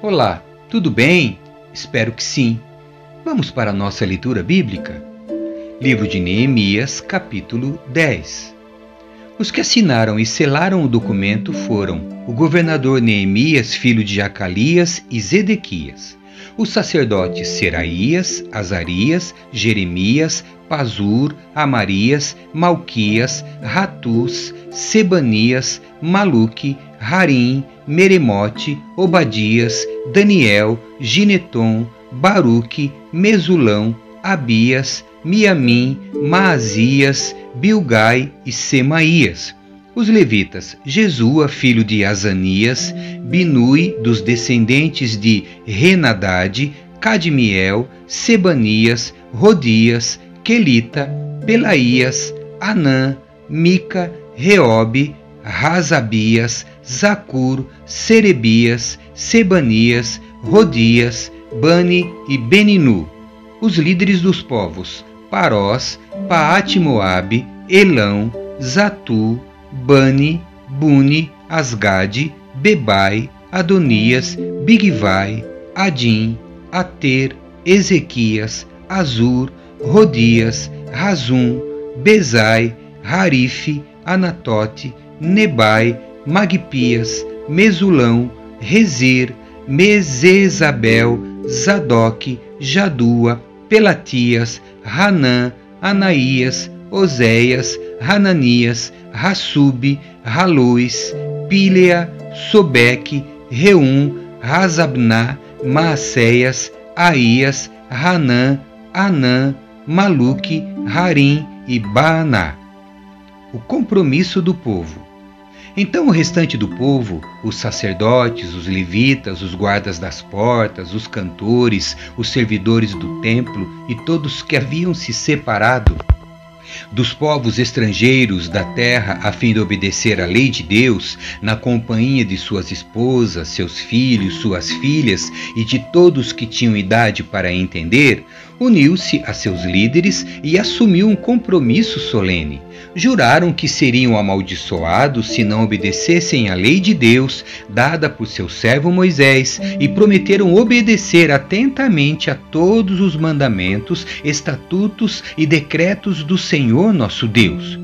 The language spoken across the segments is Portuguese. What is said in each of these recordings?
Olá, tudo bem? Espero que sim. Vamos para a nossa leitura bíblica? Livro de Neemias, capítulo 10. Os que assinaram e selaram o documento foram o governador Neemias, filho de Jacalias, e Zedequias, os sacerdotes Seraías, Azarias, Jeremias, Pazur, Amarias, Malquias, Ratus, Sebanias, Maluque, Harim, Meremote, Obadias, Daniel, Gineton, Baruque, Mesulão, Abias, Miamim, Maazias, Bilgai e Semaías. Os levitas, Jesua, filho de Azanias, Binui, dos descendentes de Renadade, Cadmiel, Sebanias, Rodias, Quelita, Pelaías, Anã, Mica, Reobe, Razabias, Zacur, Serebias, Sebanias, Rodias, Bani e Beninu. Os líderes dos povos, Parós, Paat-Moabe, Elão, Zatu, Bani, Buni, Asgade, Bebai, Adonias, Bigvai, Adim, Ater, Ezequias, Azur, Rodias, Razum, Bezai, Harife, Anatote, Nebai, Magpias, Mesulão, Rezir, Mesesabel, Zadok, Jadua, Pelatias, Hanã, Anaías, Oséias, Hananias, Rassub, Halus, Pílea, Sobeque, Reum, Razabná, Maacéias, Aías, Hanã, Anã, Maluque, Harim e Baaná. O compromisso do povo. Então o restante do povo, os sacerdotes, os levitas, os guardas das portas, os cantores, os servidores do templo e todos que haviam se separado dos povos estrangeiros da terra a fim de obedecer à lei de Deus, na companhia de suas esposas, seus filhos, suas filhas e de todos que tinham idade para entender, uniu-se a seus líderes e assumiu um compromisso solene juraram que seriam amaldiçoados se não obedecessem à lei de Deus dada por seu servo Moisés e prometeram obedecer atentamente a todos os mandamentos, estatutos e decretos do Senhor nosso Deus.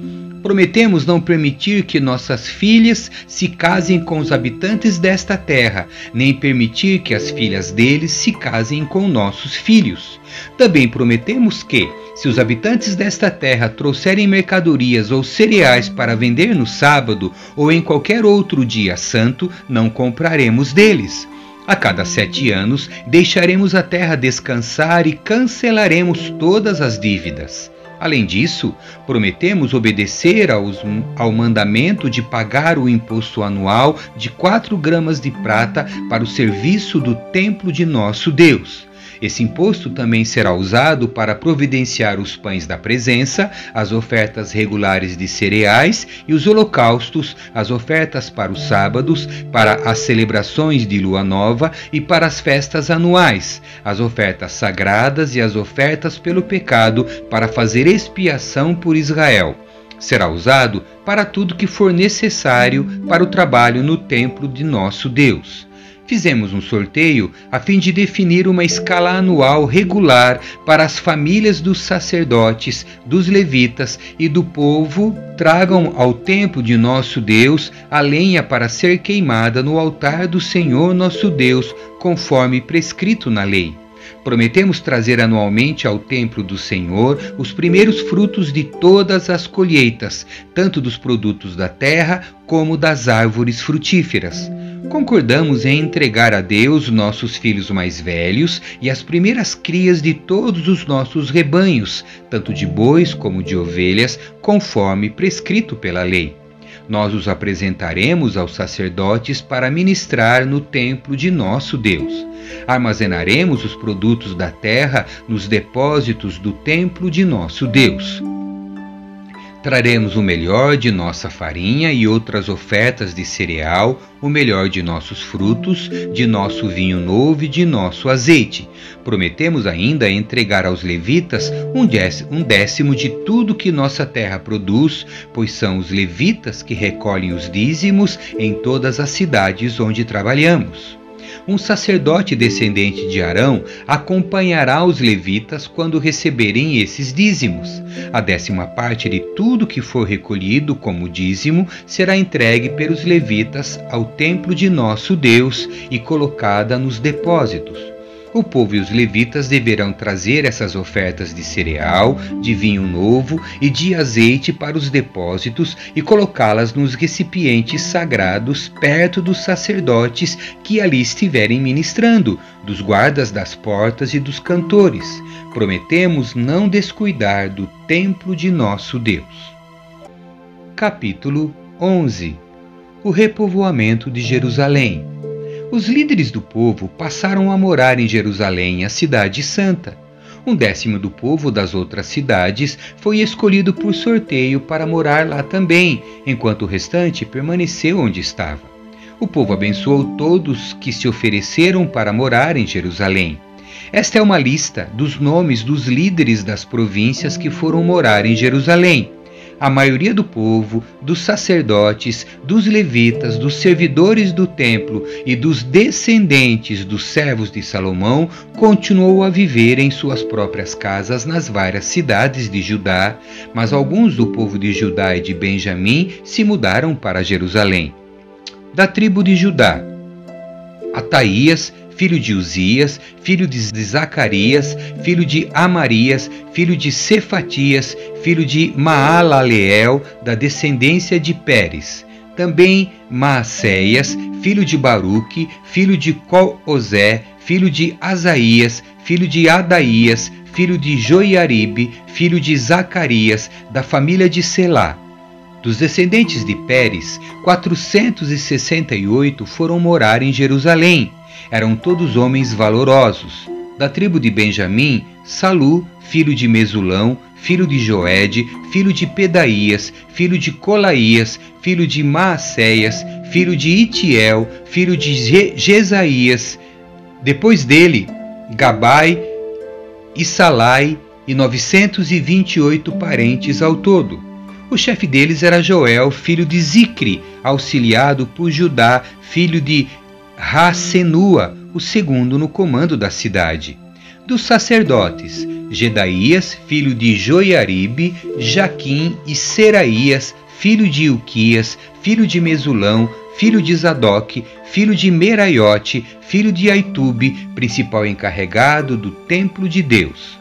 Prometemos não permitir que nossas filhas se casem com os habitantes desta terra, nem permitir que as filhas deles se casem com nossos filhos. Também prometemos que, se os habitantes desta terra trouxerem mercadorias ou cereais para vender no sábado ou em qualquer outro dia santo, não compraremos deles. A cada sete anos deixaremos a terra descansar e cancelaremos todas as dívidas. Além disso, prometemos obedecer aos, ao mandamento de pagar o imposto anual de 4 gramas de prata para o serviço do templo de nosso Deus. Esse imposto também será usado para providenciar os pães da presença, as ofertas regulares de cereais e os holocaustos, as ofertas para os sábados, para as celebrações de lua nova e para as festas anuais, as ofertas sagradas e as ofertas pelo pecado, para fazer expiação por Israel será usado para tudo que for necessário para o trabalho no templo de nosso Deus. Fizemos um sorteio a fim de definir uma escala anual regular para as famílias dos sacerdotes, dos levitas e do povo tragam ao templo de nosso Deus a lenha para ser queimada no altar do Senhor nosso Deus, conforme prescrito na lei. Prometemos trazer anualmente ao templo do Senhor os primeiros frutos de todas as colheitas, tanto dos produtos da terra como das árvores frutíferas concordamos em entregar a Deus nossos filhos mais velhos e as primeiras crias de todos os nossos rebanhos, tanto de bois como de ovelhas, conforme prescrito pela lei. Nós os apresentaremos aos sacerdotes para ministrar no templo de nosso Deus. Armazenaremos os produtos da terra nos depósitos do templo de nosso Deus. Traremos o melhor de nossa farinha e outras ofertas de cereal, o melhor de nossos frutos, de nosso vinho novo e de nosso azeite. Prometemos ainda entregar aos levitas um décimo de tudo que nossa terra produz, pois são os levitas que recolhem os dízimos em todas as cidades onde trabalhamos um sacerdote descendente de Arão acompanhará os levitas quando receberem esses dízimos. A décima parte de tudo que for recolhido como dízimo será entregue pelos levitas ao templo de nosso Deus e colocada nos depósitos. O povo e os levitas deverão trazer essas ofertas de cereal, de vinho novo e de azeite para os depósitos e colocá-las nos recipientes sagrados perto dos sacerdotes que ali estiverem ministrando, dos guardas das portas e dos cantores. Prometemos não descuidar do templo de nosso Deus. Capítulo 11 O repovoamento de Jerusalém os líderes do povo passaram a morar em Jerusalém, a cidade santa. Um décimo do povo das outras cidades foi escolhido por sorteio para morar lá também, enquanto o restante permaneceu onde estava. O povo abençoou todos que se ofereceram para morar em Jerusalém. Esta é uma lista dos nomes dos líderes das províncias que foram morar em Jerusalém a maioria do povo, dos sacerdotes, dos levitas, dos servidores do templo e dos descendentes dos servos de Salomão continuou a viver em suas próprias casas nas várias cidades de Judá, mas alguns do povo de Judá e de Benjamim se mudaram para Jerusalém. Da tribo de Judá, Ataías, filho de Uzias, filho de Zacarias, filho de Amarias, filho de Cefatias, filho de Maalaleel, da descendência de Pérez. Também Maacéias, filho de Baruque, filho de Colosé, filho de Asaías, filho de Adaías, filho de Joiaribe, filho de Zacarias, da família de Selá. Dos descendentes de Pérez, 468 foram morar em Jerusalém eram todos homens valorosos. Da tribo de Benjamim, Salu, filho de Mesulão, filho de Joede, filho de Pedaías, filho de Colaías, filho de Maacéias, filho de Itiel, filho de Jesaías. Depois dele, Gabai, Salai e 928 parentes ao todo. O chefe deles era Joel, filho de Zicre, auxiliado por Judá, filho de Racenua, o segundo no comando da cidade. Dos sacerdotes, Gedaías, filho de Joiaribe, Jaquim e Seraías, filho de Ilquias, filho de Mesulão, filho de Zadok, filho de Meraiote, filho de Aitube, principal encarregado do templo de Deus.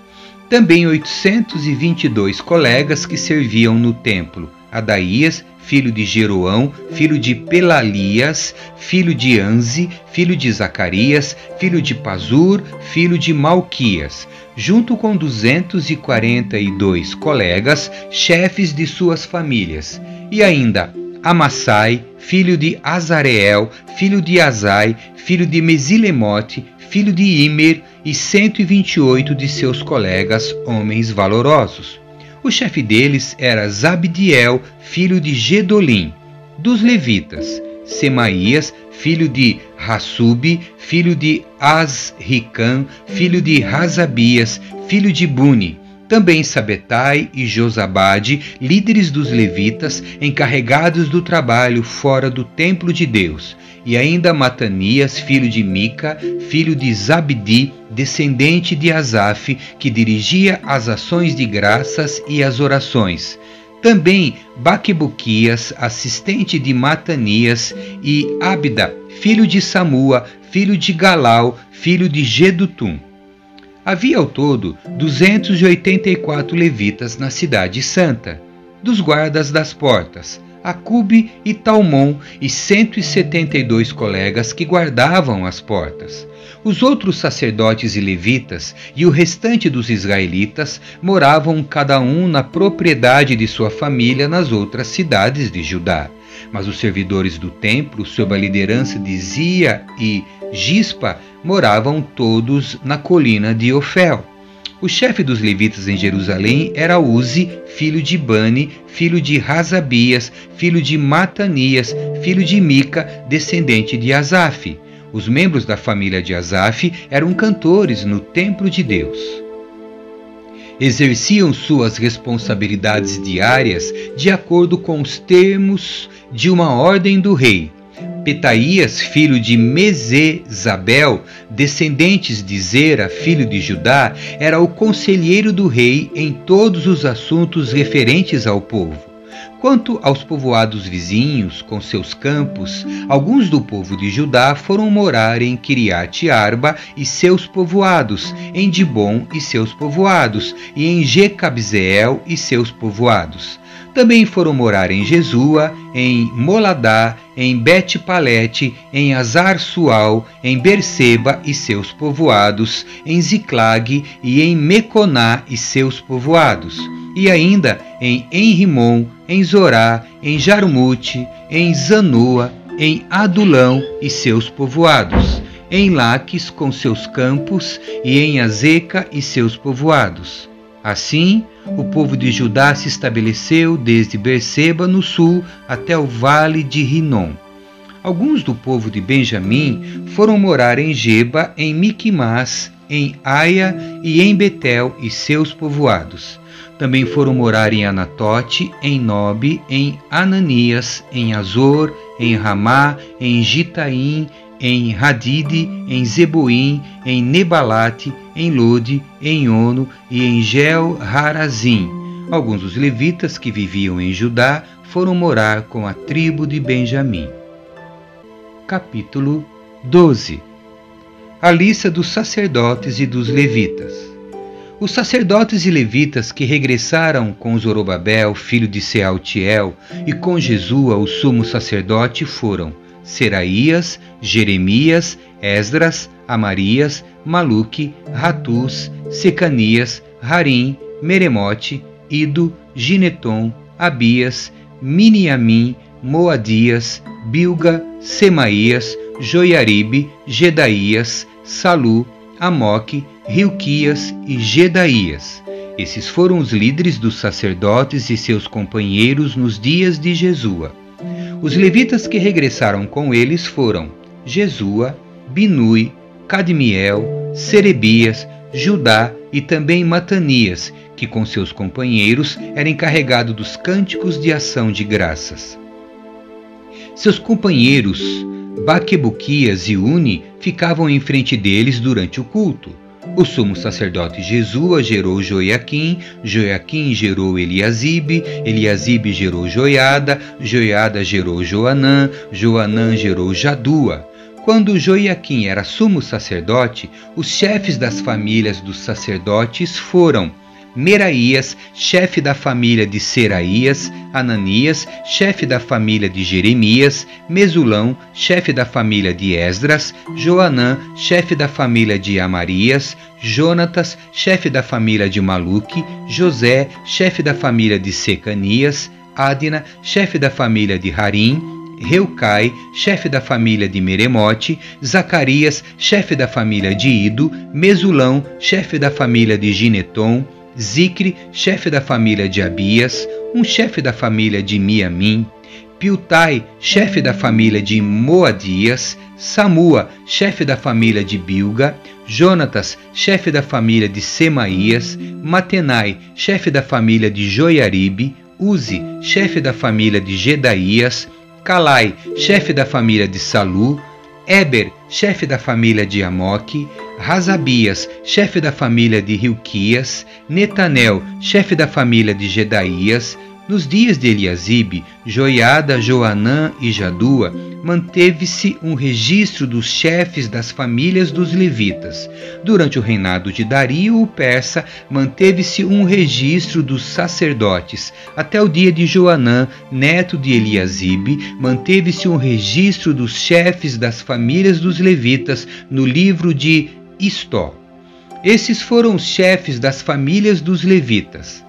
Também 822 colegas que serviam no templo, Adaías, filho de Jeroão, filho de Pelalias, filho de Anze, filho de Zacarias, filho de Pazur, filho de Malquias, junto com 242 colegas, chefes de suas famílias, e ainda Amassai, filho de Azareel, filho de Azai, filho de Mesilemote, filho de Imer, e 128 de seus colegas, homens valorosos. O chefe deles era Zabdiel, filho de Gedolim. Dos levitas, Semaías, filho de Hassub, filho de Asricam, filho de Razabias, filho de Buni. Também Sabetai e Josabade, líderes dos levitas, encarregados do trabalho fora do templo de Deus, e ainda Matanias, filho de Mica, filho de Zabdi, descendente de Asaf, que dirigia as ações de graças e as orações. Também Baquebuquias, assistente de Matanias, e Abda, filho de Samua, filho de Galau, filho de Gedutum. Havia ao todo 284 levitas na cidade santa, dos guardas das portas, Acube e Talmon e 172 colegas que guardavam as portas. Os outros sacerdotes e levitas e o restante dos israelitas moravam cada um na propriedade de sua família nas outras cidades de Judá. Mas os servidores do templo, sob a liderança de Zia e Gispa, moravam todos na colina de Ofel. O chefe dos levitas em Jerusalém era Uzi, filho de Bani, filho de Razabias, filho de Matanias, filho de Mica, descendente de Asaf. Os membros da família de Asaf eram cantores no templo de Deus. Exerciam suas responsabilidades diárias de acordo com os termos de uma ordem do rei. Petaías, filho de Mesezabel, descendentes de Zera, filho de Judá, era o conselheiro do rei em todos os assuntos referentes ao povo. Quanto aos povoados vizinhos, com seus campos, alguns do povo de Judá foram morar em Kiriat Arba e seus povoados, em Dibon e seus povoados, e em Jecabzeel e seus povoados. Também foram morar em Jesua, em Moladá, em Bet-Palete, em Azar-Sual, em Berseba e seus povoados, em Ziclag e em Meconá e seus povoados, e ainda em Enrimon, em Zorá, em Jarmute, em Zanoa, em Adulão e seus povoados, em Laques com seus campos e em Azeca e seus povoados. Assim, o povo de Judá se estabeleceu desde Berseba no sul até o vale de Rinom. Alguns do povo de Benjamim foram morar em Geba, em Miquimás, em Aia e em Betel e seus povoados. Também foram morar em Anatote, em Nobe, em Ananias, em Azor, em Ramá, em Gitaim, em Hadide, em Zeboim, em Nebalate, em Lode, em Ono e em Gel Harazim. Alguns dos levitas que viviam em Judá foram morar com a tribo de Benjamim. Capítulo 12 A lista dos sacerdotes e dos levitas. Os sacerdotes e levitas que regressaram com Zorobabel, filho de Sealtiel, e com Jesua, o sumo sacerdote, foram Seraías, Jeremias, Esdras, Amarias, Maluque, Ratus, Secanias, Harim, Meremote, Ido, Gineton, Abias, Miniamim, Moadias, Bilga, Semaías, Joiaribe, Gedaías, Salu, Amoque, Rilquias e Gedaías. Esses foram os líderes dos sacerdotes e seus companheiros nos dias de Jesua. Os levitas que regressaram com eles foram Jesua, Binui, Cadmiel, Serebias, Judá e também Matanias, que com seus companheiros era encarregado dos cânticos de ação de graças. Seus companheiros, Baquebuquias e Uni, ficavam em frente deles durante o culto. O sumo sacerdote Jesua gerou Joiaquim, Joiaquim gerou Eliasibe, Eliasibe gerou Joiada, Joiada gerou Joanã, Joanã gerou Jadua. Quando Joiaquim era sumo sacerdote, os chefes das famílias dos sacerdotes foram Meraías, chefe da família de Seraías, Ananias, chefe da família de Jeremias, Mesulão, chefe da família de Esdras, Joanã, chefe da família de Amarias, Jonatas, chefe da família de Maluque, José, chefe da família de Secanias, Adina, chefe da família de Harim, Reucai, chefe da família de Meremote, Zacarias, chefe da família de Ido, Mesulão, chefe da família de Gineton, Zicre, chefe da família de Abias, um chefe da família de Miamim, Piltai, chefe da família de Moadias, Samua, chefe da família de Bilga, Jonatas, chefe da família de Semaías, Matenai, chefe da família de Joiaribe, Uzi, chefe da família de Gedaías, Calai, chefe da família de Salu, Eber, chefe da família de Amoque, Razabias, chefe da família de Rilquias, Netanel, chefe da família de Gedaías, nos dias de Eliasibe, Joiada, Joanã e Jadua, manteve-se um registro dos chefes das famílias dos levitas. Durante o reinado de Dario o persa, manteve-se um registro dos sacerdotes. Até o dia de Joanã, neto de Eliasibe, manteve-se um registro dos chefes das famílias dos levitas no livro de Istó. Esses foram os chefes das famílias dos levitas.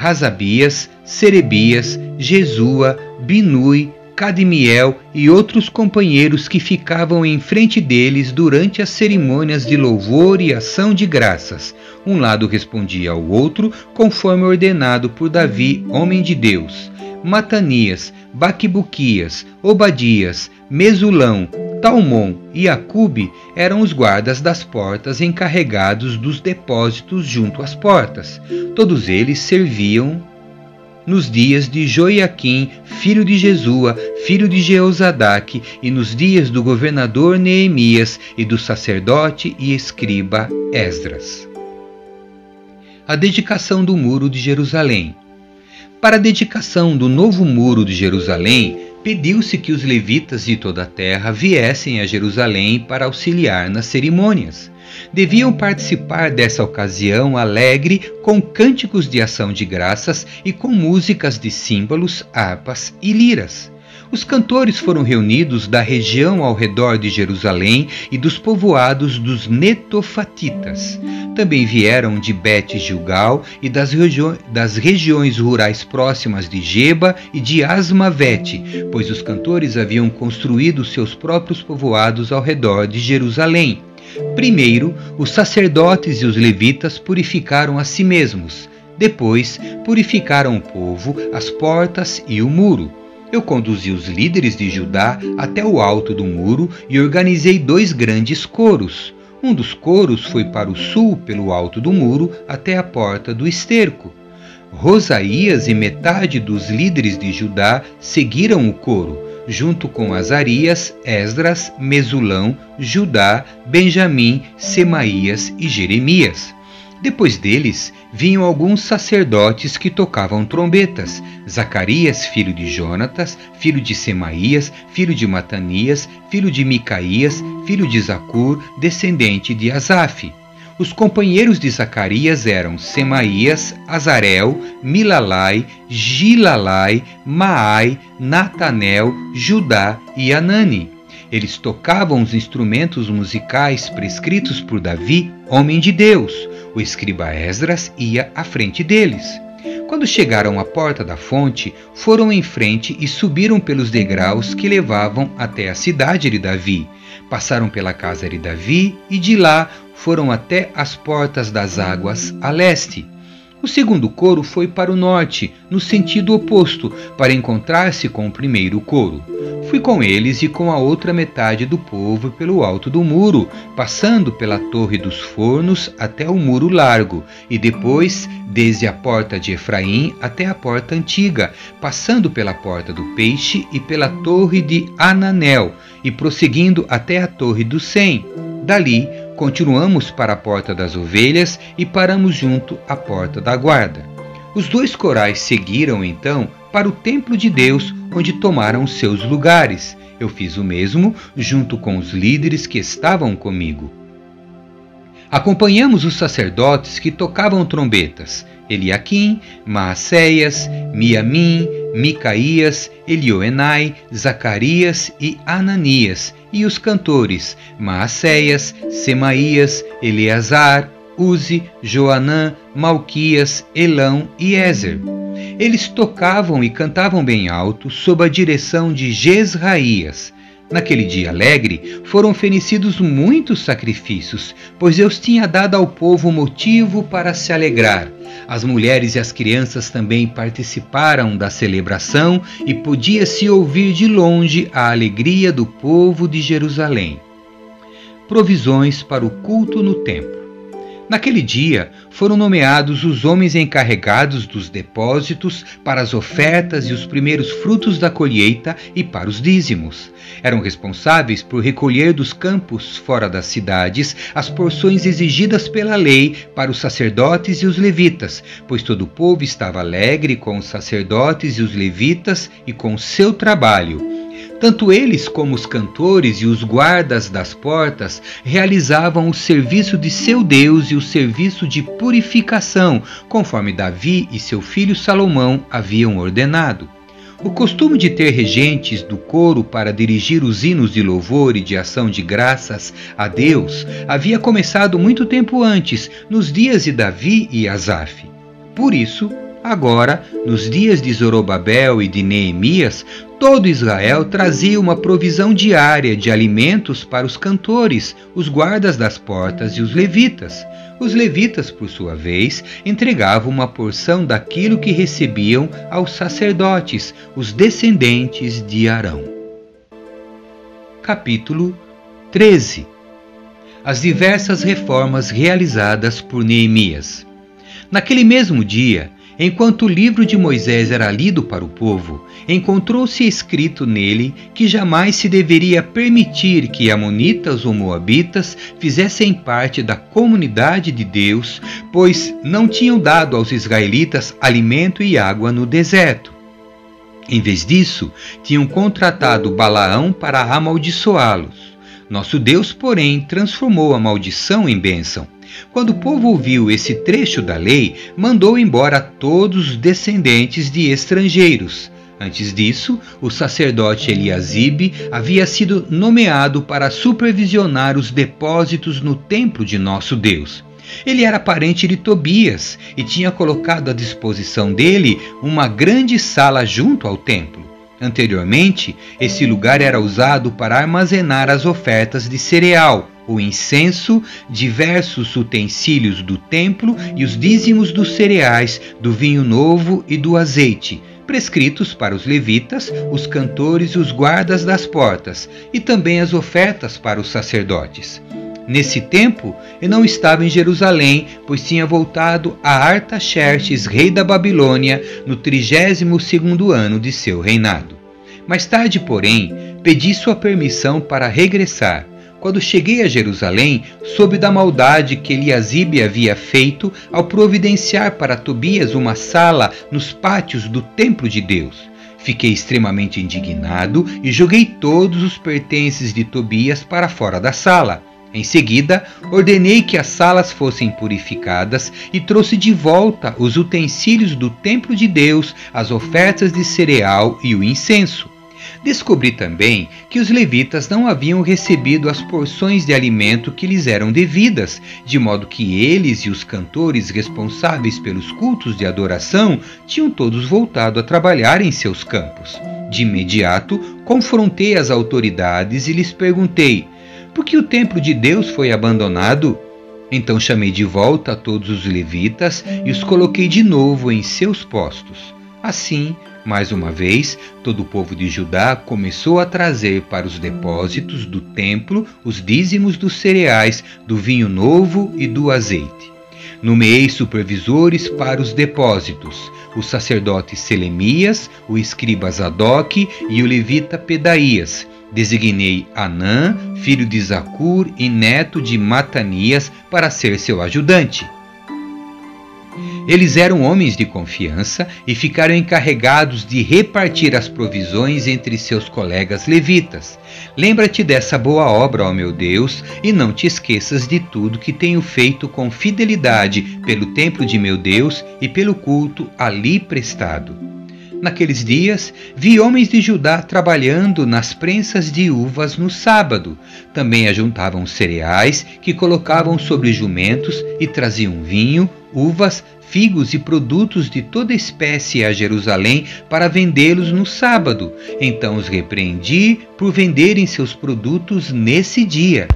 Razabias, Serebias, Jesua, Binui, Cadmiel e outros companheiros que ficavam em frente deles durante as cerimônias de louvor e ação de graças. Um lado respondia ao outro, conforme ordenado por Davi, homem de Deus. Matanias, Baquibuquias, Obadias, Mesulão, Talmon e Acube eram os guardas das portas encarregados dos depósitos junto às portas. Todos eles serviam nos dias de Joiaquim, filho de Jesua, filho de Jeozadaque, e nos dias do governador Neemias e do sacerdote e escriba Esdras. A dedicação do Muro de Jerusalém. Para a dedicação do novo Muro de Jerusalém, pediu-se que os levitas de toda a terra viessem a Jerusalém para auxiliar nas cerimônias. Deviam participar dessa ocasião alegre com cânticos de ação de graças e com músicas de símbolos, harpas e liras. Os cantores foram reunidos da região ao redor de Jerusalém e dos povoados dos Netofatitas. Também vieram de Bet Gilgal e das, regi das regiões rurais próximas de Geba e de Asmavete, pois os cantores haviam construído seus próprios povoados ao redor de Jerusalém. Primeiro, os sacerdotes e os levitas purificaram a si mesmos. Depois, purificaram o povo, as portas e o muro. Eu conduzi os líderes de Judá até o alto do muro e organizei dois grandes coros. Um dos coros foi para o sul, pelo alto do muro, até a porta do esterco. Rosaías e metade dos líderes de Judá seguiram o coro, junto com Azarias, Esdras, Mesulão, Judá, Benjamim, Semaías e Jeremias. Depois deles vinham alguns sacerdotes que tocavam trombetas: Zacarias, filho de Jonatas, filho de Semaías, filho de Matanias, filho de Micaías, filho de Zacur, descendente de Asaf. Os companheiros de Zacarias eram Semaías, Azarel, Milalai, Gilalai, Maai, Natanel, Judá e Anani. Eles tocavam os instrumentos musicais prescritos por Davi, homem de Deus. O escriba Esdras ia à frente deles. Quando chegaram à porta da fonte, foram em frente e subiram pelos degraus que levavam até a cidade de Davi. Passaram pela casa de Davi e de lá foram até as portas das águas a leste. O segundo coro foi para o norte, no sentido oposto, para encontrar-se com o primeiro coro. Fui com eles e com a outra metade do povo pelo alto do muro, passando pela torre dos fornos até o muro largo, e depois desde a porta de Efraim até a porta antiga, passando pela porta do peixe e pela torre de Ananel, e prosseguindo até a torre do Sem. Dali continuamos para a porta das ovelhas e paramos junto à porta da guarda. Os dois corais seguiram então para o templo de Deus, onde tomaram seus lugares. Eu fiz o mesmo junto com os líderes que estavam comigo. Acompanhamos os sacerdotes que tocavam trombetas, Eliaquim, Maacéias, Miamim, Micaías, Elioenai, Zacarias e Ananias, e os cantores Maacéias, Semaías, Eleazar, Uzi, Joanã, Malquias, Elão e Ezer. Eles tocavam e cantavam bem alto sob a direção de Jezraías. Naquele dia alegre foram oferecidos muitos sacrifícios, pois Deus tinha dado ao povo motivo para se alegrar. As mulheres e as crianças também participaram da celebração e podia-se ouvir de longe a alegria do povo de Jerusalém. Provisões para o culto no templo. Naquele dia foram nomeados os homens encarregados dos depósitos para as ofertas e os primeiros frutos da colheita e para os dízimos. Eram responsáveis por recolher dos campos fora das cidades as porções exigidas pela lei para os sacerdotes e os levitas, pois todo o povo estava alegre com os sacerdotes e os levitas e com seu trabalho tanto eles como os cantores e os guardas das portas realizavam o serviço de seu Deus e o serviço de purificação, conforme Davi e seu filho Salomão haviam ordenado. O costume de ter regentes do coro para dirigir os hinos de louvor e de ação de graças a Deus havia começado muito tempo antes, nos dias de Davi e Asaf. Por isso, Agora, nos dias de Zorobabel e de Neemias, todo Israel trazia uma provisão diária de alimentos para os cantores, os guardas das portas e os levitas. Os levitas, por sua vez, entregavam uma porção daquilo que recebiam aos sacerdotes, os descendentes de Arão. Capítulo 13 As diversas reformas realizadas por Neemias. Naquele mesmo dia, Enquanto o livro de Moisés era lido para o povo, encontrou-se escrito nele que jamais se deveria permitir que Amonitas ou Moabitas fizessem parte da comunidade de Deus, pois não tinham dado aos israelitas alimento e água no deserto. Em vez disso, tinham contratado Balaão para amaldiçoá-los. Nosso Deus, porém, transformou a maldição em bênção quando o povo ouviu esse trecho da lei, mandou embora todos os descendentes de estrangeiros. Antes disso, o sacerdote Eliasibe havia sido nomeado para supervisionar os depósitos no templo de nosso Deus. Ele era parente de Tobias e tinha colocado à disposição dele uma grande sala junto ao templo. Anteriormente, esse lugar era usado para armazenar as ofertas de cereal, o incenso, diversos utensílios do templo e os dízimos dos cereais, do vinho novo e do azeite, prescritos para os levitas, os cantores e os guardas das portas, e também as ofertas para os sacerdotes. Nesse tempo, eu não estava em Jerusalém, pois tinha voltado a Artaxerxes, rei da Babilônia, no trigésimo segundo ano de seu reinado. Mais tarde, porém, pedi sua permissão para regressar. Quando cheguei a Jerusalém, soube da maldade que Eliasibe havia feito ao providenciar para Tobias uma sala nos pátios do templo de Deus. Fiquei extremamente indignado e joguei todos os pertences de Tobias para fora da sala. Em seguida, ordenei que as salas fossem purificadas e trouxe de volta os utensílios do templo de Deus, as ofertas de cereal e o incenso. Descobri também que os levitas não haviam recebido as porções de alimento que lhes eram devidas, de modo que eles e os cantores responsáveis pelos cultos de adoração tinham todos voltado a trabalhar em seus campos. De imediato, confrontei as autoridades e lhes perguntei: por que o templo de Deus foi abandonado? Então chamei de volta todos os levitas e os coloquei de novo em seus postos. Assim, mais uma vez, todo o povo de Judá começou a trazer para os depósitos do templo os dízimos dos cereais, do vinho novo e do azeite. Nomeei supervisores para os depósitos, o sacerdote Selemias, o escriba Zadok e o levita Pedaías, Designei Anã, filho de Zacur e neto de Matanias, para ser seu ajudante. Eles eram homens de confiança e ficaram encarregados de repartir as provisões entre seus colegas levitas. Lembra-te dessa boa obra, ó meu Deus, e não te esqueças de tudo que tenho feito com fidelidade pelo templo de meu Deus e pelo culto ali prestado. Naqueles dias, vi homens de Judá trabalhando nas prensas de uvas no sábado. Também ajuntavam cereais que colocavam sobre jumentos e traziam vinho, uvas, figos e produtos de toda espécie a Jerusalém para vendê-los no sábado. Então os repreendi por venderem seus produtos nesse dia.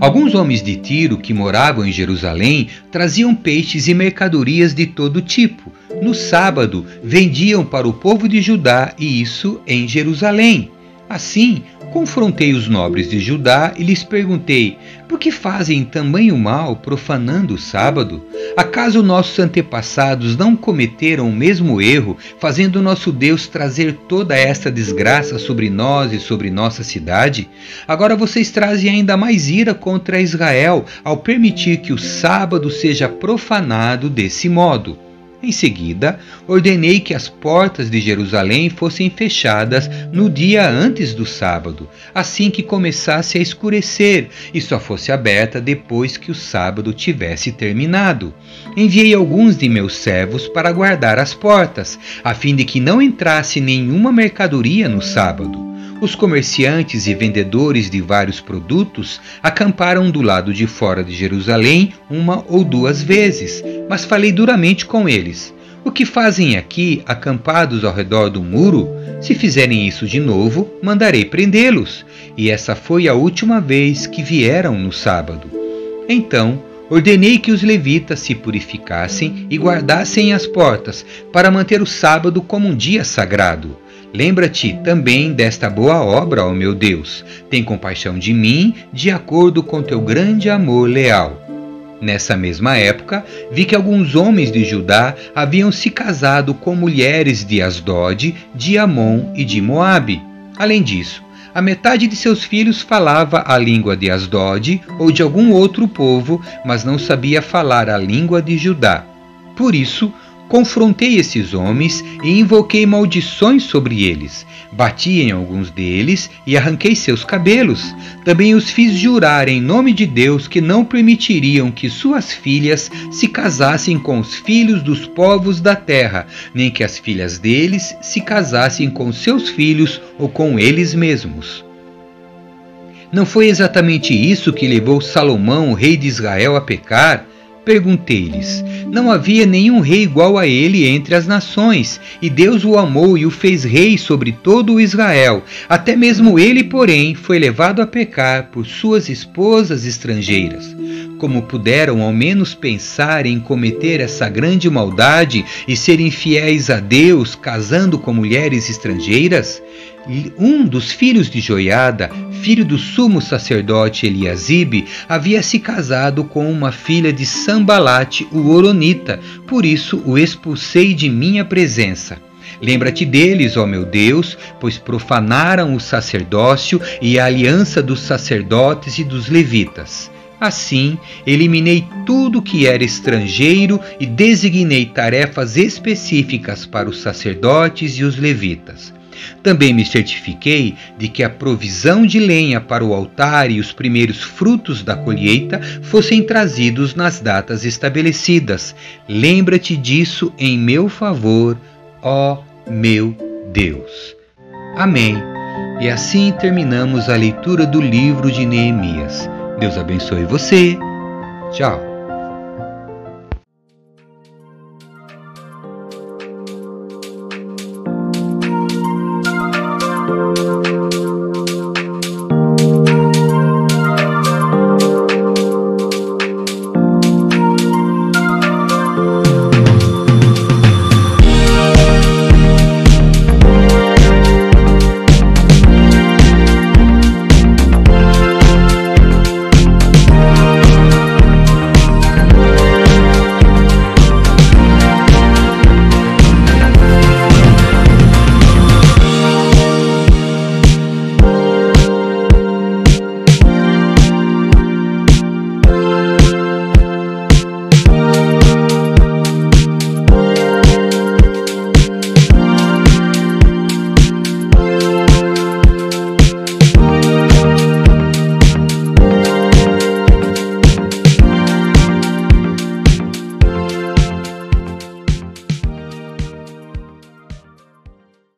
Alguns homens de Tiro que moravam em Jerusalém traziam peixes e mercadorias de todo tipo. No sábado, vendiam para o povo de Judá e isso em Jerusalém. Assim, confrontei os nobres de Judá e lhes perguntei: por que fazem tamanho mal profanando o sábado? Acaso nossos antepassados não cometeram o mesmo erro, fazendo nosso Deus trazer toda esta desgraça sobre nós e sobre nossa cidade? Agora vocês trazem ainda mais ira contra Israel ao permitir que o sábado seja profanado desse modo. Em seguida, ordenei que as portas de Jerusalém fossem fechadas no dia antes do sábado, assim que começasse a escurecer, e só fosse aberta depois que o sábado tivesse terminado. Enviei alguns de meus servos para guardar as portas, a fim de que não entrasse nenhuma mercadoria no sábado. Os comerciantes e vendedores de vários produtos acamparam do lado de fora de Jerusalém uma ou duas vezes, mas falei duramente com eles. O que fazem aqui, acampados ao redor do muro? Se fizerem isso de novo, mandarei prendê-los. E essa foi a última vez que vieram no sábado. Então, ordenei que os levitas se purificassem e guardassem as portas, para manter o sábado como um dia sagrado. Lembra-te também desta boa obra, ó meu Deus. Tem compaixão de mim, de acordo com teu grande amor leal. Nessa mesma época, vi que alguns homens de Judá haviam se casado com mulheres de Asdod, de Amon e de Moabe. Além disso, a metade de seus filhos falava a língua de Asdod ou de algum outro povo, mas não sabia falar a língua de Judá. Por isso, Confrontei esses homens e invoquei maldições sobre eles. Bati em alguns deles e arranquei seus cabelos. Também os fiz jurar em nome de Deus que não permitiriam que suas filhas se casassem com os filhos dos povos da terra, nem que as filhas deles se casassem com seus filhos ou com eles mesmos. Não foi exatamente isso que levou Salomão, rei de Israel, a pecar? Perguntei-lhes: Não havia nenhum rei igual a ele entre as nações, e Deus o amou e o fez rei sobre todo o Israel. Até mesmo ele, porém, foi levado a pecar por suas esposas estrangeiras. Como puderam ao menos pensar em cometer essa grande maldade e ser infiéis a Deus, casando com mulheres estrangeiras? Um dos filhos de Joiada, filho do sumo sacerdote Eliasibe, havia se casado com uma filha de Sambalate, o Oronita, por isso o expulsei de minha presença. Lembra-te deles, ó meu Deus, pois profanaram o sacerdócio e a aliança dos sacerdotes e dos levitas. Assim, eliminei tudo que era estrangeiro e designei tarefas específicas para os sacerdotes e os levitas. Também me certifiquei de que a provisão de lenha para o altar e os primeiros frutos da colheita fossem trazidos nas datas estabelecidas. Lembra-te disso em meu favor, ó meu Deus. Amém. E assim terminamos a leitura do livro de Neemias. Deus abençoe você. Tchau.